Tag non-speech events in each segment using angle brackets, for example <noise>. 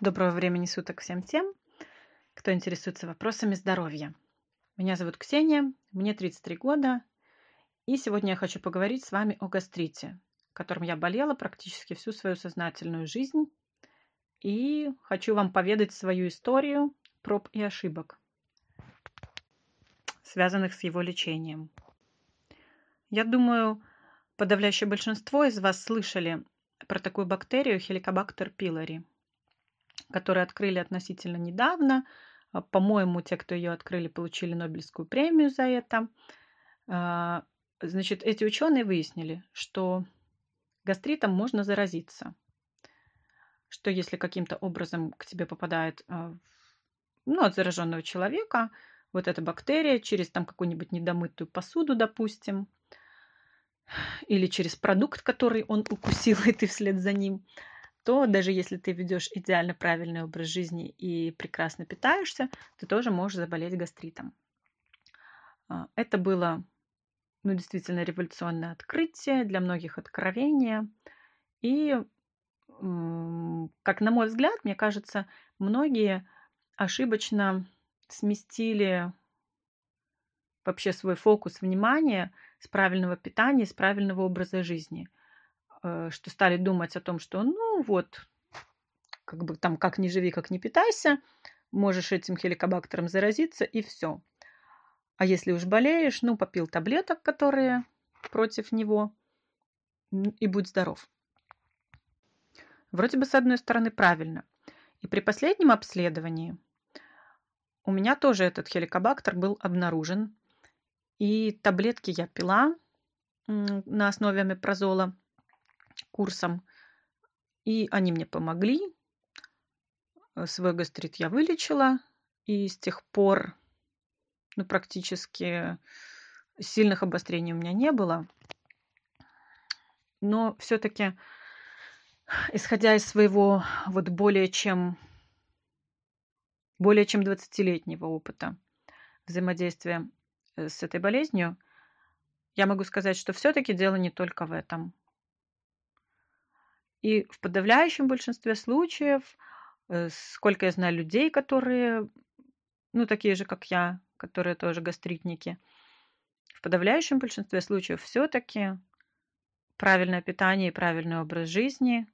Доброго времени суток всем тем, кто интересуется вопросами здоровья. Меня зовут Ксения, мне 33 года, и сегодня я хочу поговорить с вами о гастрите, которым я болела практически всю свою сознательную жизнь, и хочу вам поведать свою историю проб и ошибок, связанных с его лечением. Я думаю, подавляющее большинство из вас слышали про такую бактерию Helicobacter pylori – которую открыли относительно недавно. А, по-моему, те, кто ее открыли, получили Нобелевскую премию за это. А, значит, эти ученые выяснили, что гастритом можно заразиться. Что если каким-то образом к тебе попадает а, ну, от зараженного человека вот эта бактерия через там какую-нибудь недомытую посуду, допустим, или через продукт, который он укусил, <laughs> и ты вслед за ним, то даже если ты ведешь идеально правильный образ жизни и прекрасно питаешься, ты тоже можешь заболеть гастритом. А, это было ну, действительно революционное открытие, для многих откровение. И, как на мой взгляд, мне кажется, многие ошибочно сместили вообще свой фокус внимания с правильного питания, с правильного образа жизни. Э, что стали думать о том, что ну вот, как бы там как не живи, как не питайся, можешь этим хеликобактером заразиться и все. А если уж болеешь, ну попил таблеток, которые против него, и будь здоров. Вроде бы с одной стороны правильно. И при последнем обследовании у меня тоже этот хеликобактер был обнаружен. И таблетки я пила на основе амипрозола курсом. И они мне помогли. Э, свой гастрит я вылечила. И с тех пор ну, практически сильных обострений у меня не было. Но все-таки, исходя из своего вот более чем более чем 20-летнего опыта взаимодействия э, с этой болезнью, я могу сказать, что все-таки дело не только в этом. И в подавляющем большинстве случаев, э, сколько я знаю людей, которые, ну, такие же, как я, которые тоже гастритники, в подавляющем большинстве случаев все-таки правильное питание и правильный образ жизни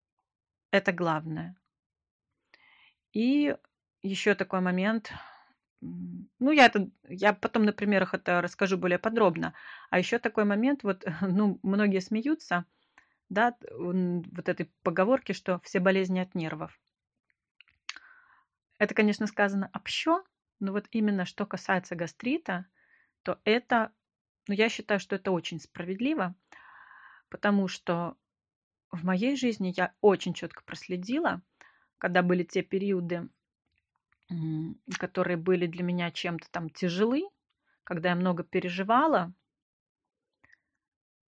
– это главное. И еще такой момент, ну, я, это, я потом на примерах это расскажу более подробно. А еще такой момент, вот, <laughs> ну, многие смеются – да, вот этой поговорки, что все болезни от нервов. Это, конечно, сказано общо, но вот именно что касается гастрита, то это, ну, я считаю, что это очень справедливо, потому что в моей жизни я очень четко проследила, когда были те периоды, которые были для меня чем-то там тяжелы, когда я много переживала,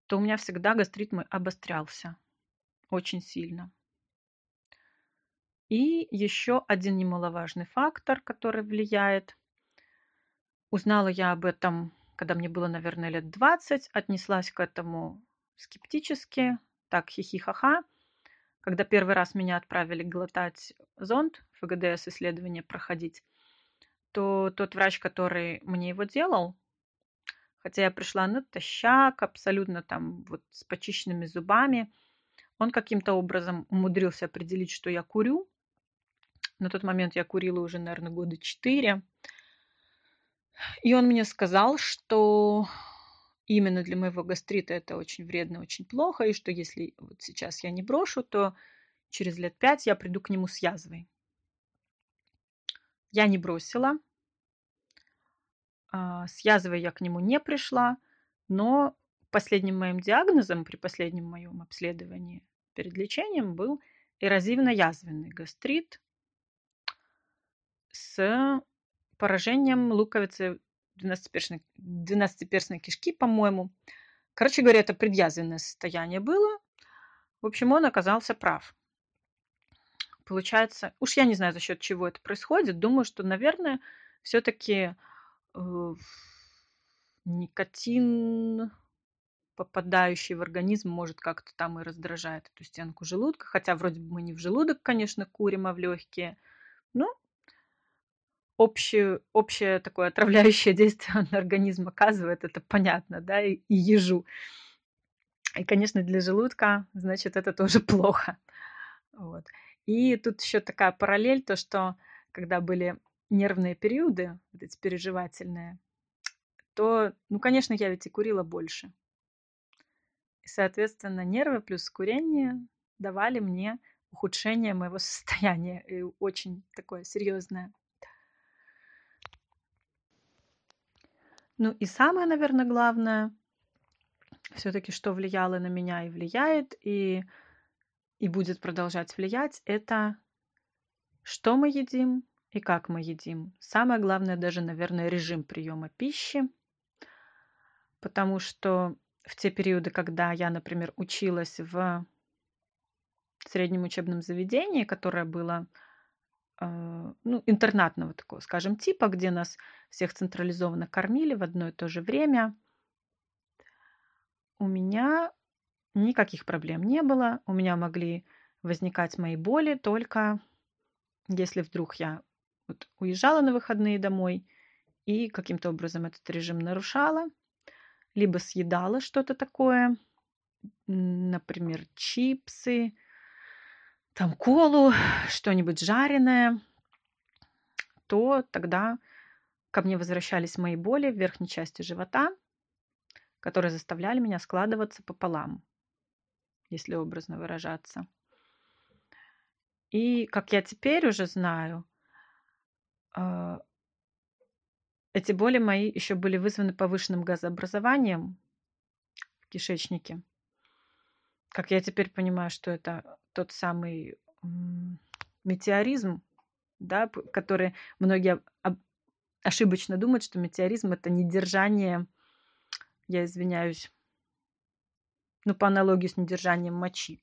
то у меня всегда гастрит мой обострялся очень сильно. И еще один немаловажный фактор, который влияет. Узнала я об этом, когда мне было, наверное, лет 20, отнеслась к этому скептически, так хихи-ха-ха. Когда первый раз меня отправили глотать зонд, ФГДС исследование проходить, то тот врач, который мне его делал, Хотя я пришла натощак, абсолютно там вот с почищенными зубами. Он каким-то образом умудрился определить, что я курю. На тот момент я курила уже, наверное, года четыре. И он мне сказал, что именно для моего гастрита это очень вредно, очень плохо, и что если вот сейчас я не брошу, то через лет пять я приду к нему с язвой. Я не бросила, с язвой я к нему не пришла, но последним моим диагнозом при последнем моем обследовании перед лечением был эрозивно-язвенный гастрит с поражением луковицы 12-перстной, 12 кишки, по-моему. Короче говоря, это предъязвенное состояние было. В общем, он оказался прав. Получается, уж я не знаю, за счет чего это происходит. Думаю, что, наверное, все-таки никотин попадающий в организм, может как-то там и раздражает эту стенку желудка. Хотя вроде бы мы не в желудок, конечно, курим, а в легкие. Ну, общее, общее такое отравляющее <laughs> действие на организм оказывает, это понятно, да, и, и ежу. И, конечно, для желудка, значит, это тоже <laughs> плохо. Вот. И тут еще такая параллель, то, что когда были нервные периоды, вот эти переживательные, то, ну, конечно, я ведь и курила больше. И, соответственно, нервы плюс курение давали мне ухудшение моего <laughs> состояния, и очень такое серьезное. Ну и самое, наверное, главное, все-таки, что влияло на меня и влияет, и, и будет продолжать влиять, это что мы едим и как мы едим. Самое главное даже, наверное, режим приема пищи, потому что в те периоды, когда я, например, училась в среднем учебном заведении, которое было э, ну, интернатного такого, скажем, типа, где нас всех централизованно кормили в одно и то же время, у меня никаких проблем не было. У меня могли возникать мои боли только если вдруг я вот уезжала на выходные домой и каким-то образом этот режим нарушала, либо съедала что-то такое, например, чипсы, там колу, <sighs> что-нибудь жареное, то тогда ко мне возвращались мои боли в верхней части живота, которые заставляли меня складываться пополам, если образно выражаться. И, как я теперь уже знаю, эти боли мои еще были вызваны повышенным газообразованием в кишечнике. Как я теперь понимаю, что это тот самый метеоризм, да, который многие ошибочно думают, что метеоризм это недержание, я извиняюсь, ну, по аналогии с недержанием мочи.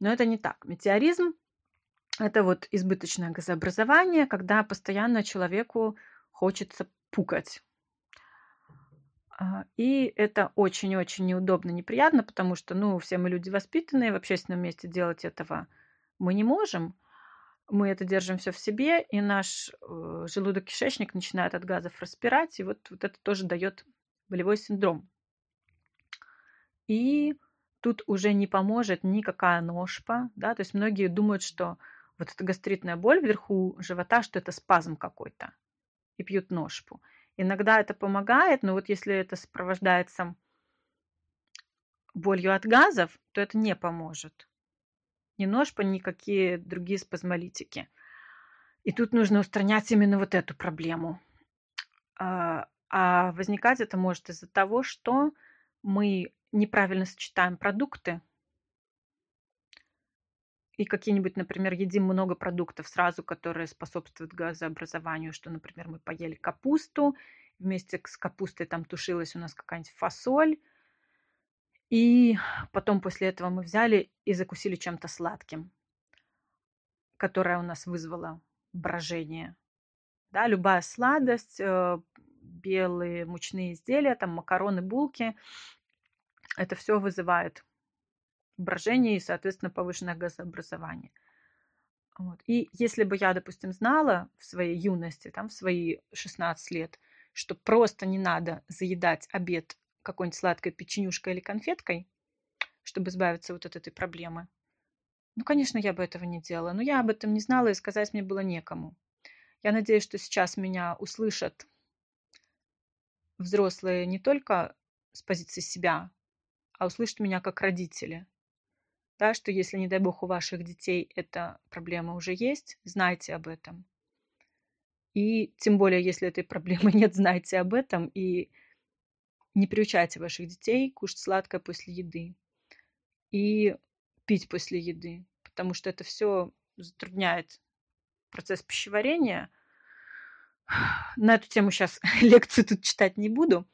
Но это не так. Метеоризм – это вот избыточное газообразование, когда постоянно человеку хочется пукать. А, и это очень-очень неудобно, неприятно, потому что, ну, все мы люди воспитанные, в общественном месте делать этого мы не можем. Мы это держим все в себе, и наш э, желудок-кишечник начинает от газов распирать, и вот, вот это тоже дает болевой синдром. И тут уже не поможет никакая ножпа, да, то есть многие думают, что вот эта гастритная боль вверху живота, что это спазм какой-то, и пьют ножпу. Иногда это помогает, но вот если это сопровождается болью от газов, то это не поможет. Ни ножпа, ни какие другие спазмолитики. И тут нужно устранять именно вот эту проблему. А, а возникать это может из-за того, что мы неправильно сочетаем продукты и какие-нибудь, например, едим много продуктов сразу, которые способствуют газообразованию, что, например, мы поели капусту, вместе с капустой там тушилась у нас какая-нибудь фасоль, и потом после этого мы взяли и закусили чем-то сладким, которое у нас вызвало брожение. Да, любая сладость, э, белые мучные изделия, там макароны, булки, это все вызывает брожение и, соответственно, повышенное газообразование. Вот. И если бы я, допустим, знала в своей юности, там, в свои 16 лет, что просто не надо заедать обед какой-нибудь сладкой печенюшкой или конфеткой, чтобы избавиться вот от этой проблемы, ну, конечно, я бы этого не делала. Но я об этом не знала, и сказать мне было некому. Я надеюсь, что сейчас меня услышат взрослые не только с позиции себя, а услышат меня как родители. Да, что если, не дай бог, у ваших детей эта проблема уже есть, знайте об этом. И тем более, если этой проблемы <laughs> нет, знайте об этом и не приучайте ваших детей кушать сладкое после еды и пить после еды, потому что это все затрудняет процесс пищеварения. <sighs> На эту тему сейчас <laughs> лекцию тут читать не буду.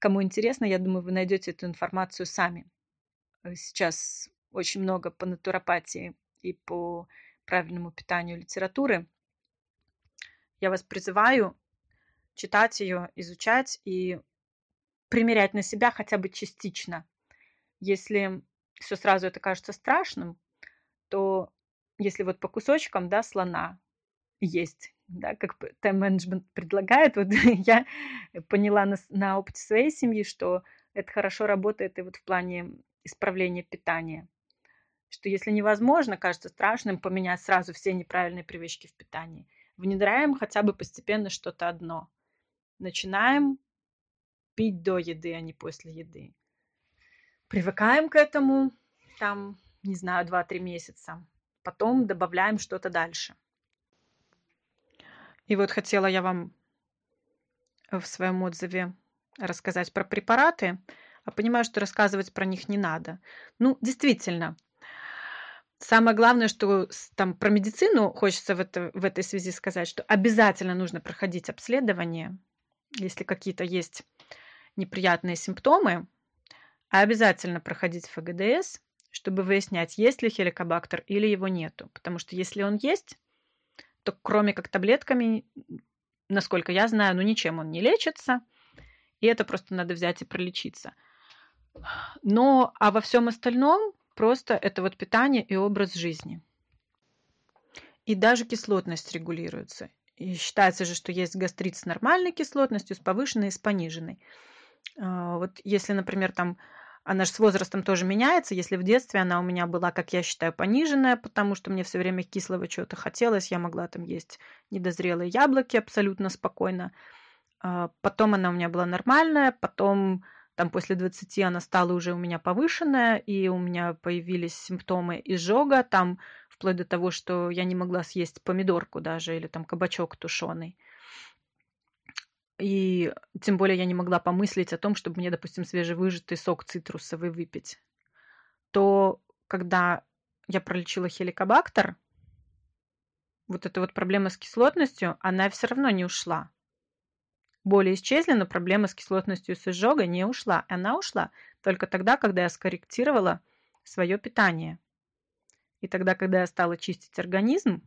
Кому интересно, я думаю, вы найдете эту информацию сами. Э, сейчас очень много по натуропатии и по правильному питанию литературы. Я вас призываю читать ее, изучать и примерять на себя хотя бы частично. Если все сразу это кажется страшным, то если вот по кусочкам, да, слона есть, да, как тайм-менеджмент предлагает, вот <laughs> я поняла на, на опыте своей семьи, что это хорошо работает и вот в плане исправления питания. Что если невозможно, кажется страшным поменять сразу все неправильные привычки в питании, внедряем хотя бы постепенно что-то одно. Начинаем пить до еды, а не после еды. Привыкаем к этому, там, не знаю, 2-3 месяца. Потом добавляем что-то дальше. И вот хотела я вам в своем отзыве рассказать про препараты, а понимаю, что рассказывать про них не надо. Ну, действительно, самое главное, что там про медицину хочется в, это, в этой связи сказать, что обязательно нужно проходить обследование, если какие-то есть неприятные симптомы, а обязательно проходить ФГДС, чтобы выяснять, есть ли хеликобактер или его нету. Потому что если он есть, то кроме как таблетками, насколько я знаю, ну ничем он не лечится, и это просто надо взять и пролечиться. Но, а во всем остальном просто это вот питание и образ жизни. И даже кислотность регулируется. И считается же, что есть гастрит с нормальной кислотностью, с повышенной и с пониженной. А, вот если, например, там она же с возрастом тоже меняется. Если в детстве она у меня была, как я считаю, пониженная, потому что мне все время кислого чего-то хотелось, я могла там есть недозрелые яблоки абсолютно спокойно. А, потом она у меня была нормальная, потом там после 20 она стала уже у меня повышенная, и у меня появились симптомы изжога, там вплоть до того, что я не могла съесть помидорку даже или там кабачок тушеный. И тем более я не могла помыслить о том, чтобы мне, допустим, свежевыжатый сок цитрусовый выпить. То когда я пролечила хеликобактер, вот эта вот проблема с кислотностью, она все равно не ушла. Боли исчезли, но проблема с кислотностью с изжогой не ушла. Она ушла только тогда, когда я скорректировала свое питание. И тогда, когда я стала чистить организм,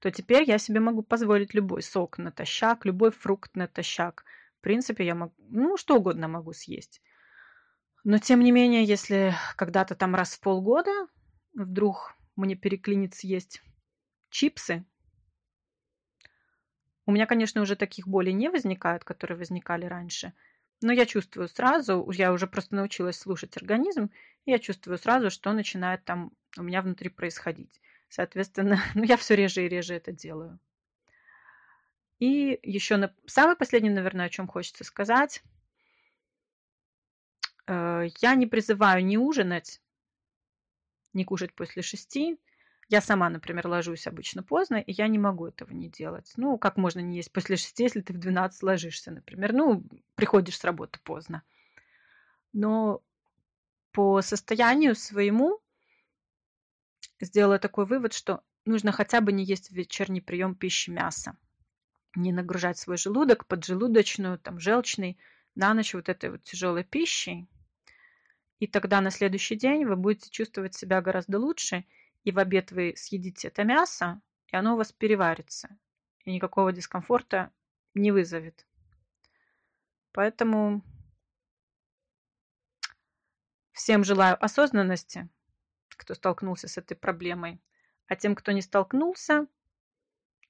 то теперь я себе могу позволить любой сок натощак, любой фрукт натощак. В принципе, я могу, ну, что угодно могу съесть. Но, тем не менее, если когда-то там раз в полгода вдруг мне переклинит съесть чипсы, у меня, конечно, уже таких болей не возникает, которые возникали раньше, но я чувствую сразу, я уже просто научилась слушать организм, и я чувствую сразу, что начинает там у меня внутри происходить. Соответственно, <laughs> ну, я все реже и реже это делаю. И еще на... самый последний, наверное, о чем хочется сказать. Э, я не призываю не ужинать, не кушать после шести. Я сама, например, ложусь обычно поздно, и я не могу этого не делать. Ну, как можно не есть после шести, если ты в 12 ложишься, например. Ну, приходишь с работы поздно. Но по состоянию своему сделала такой вывод, что нужно хотя бы не есть в вечерний прием пищи мяса. Не нагружать свой желудок, поджелудочную, там, желчный, на ночь вот этой вот тяжелой пищей. И тогда на следующий день вы будете чувствовать себя гораздо лучше, и в обед вы съедите это мясо, и оно у вас переварится, и никакого дискомфорта не вызовет. Поэтому всем желаю осознанности, кто столкнулся с этой проблемой. А тем, кто не столкнулся,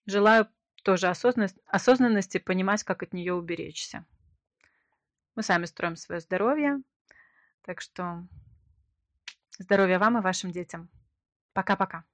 желаю тоже осознанности, осознанности понимать, как от нее уберечься. Мы сами строим свое здоровье, так что здоровья вам и вашим детям. Пока-пока.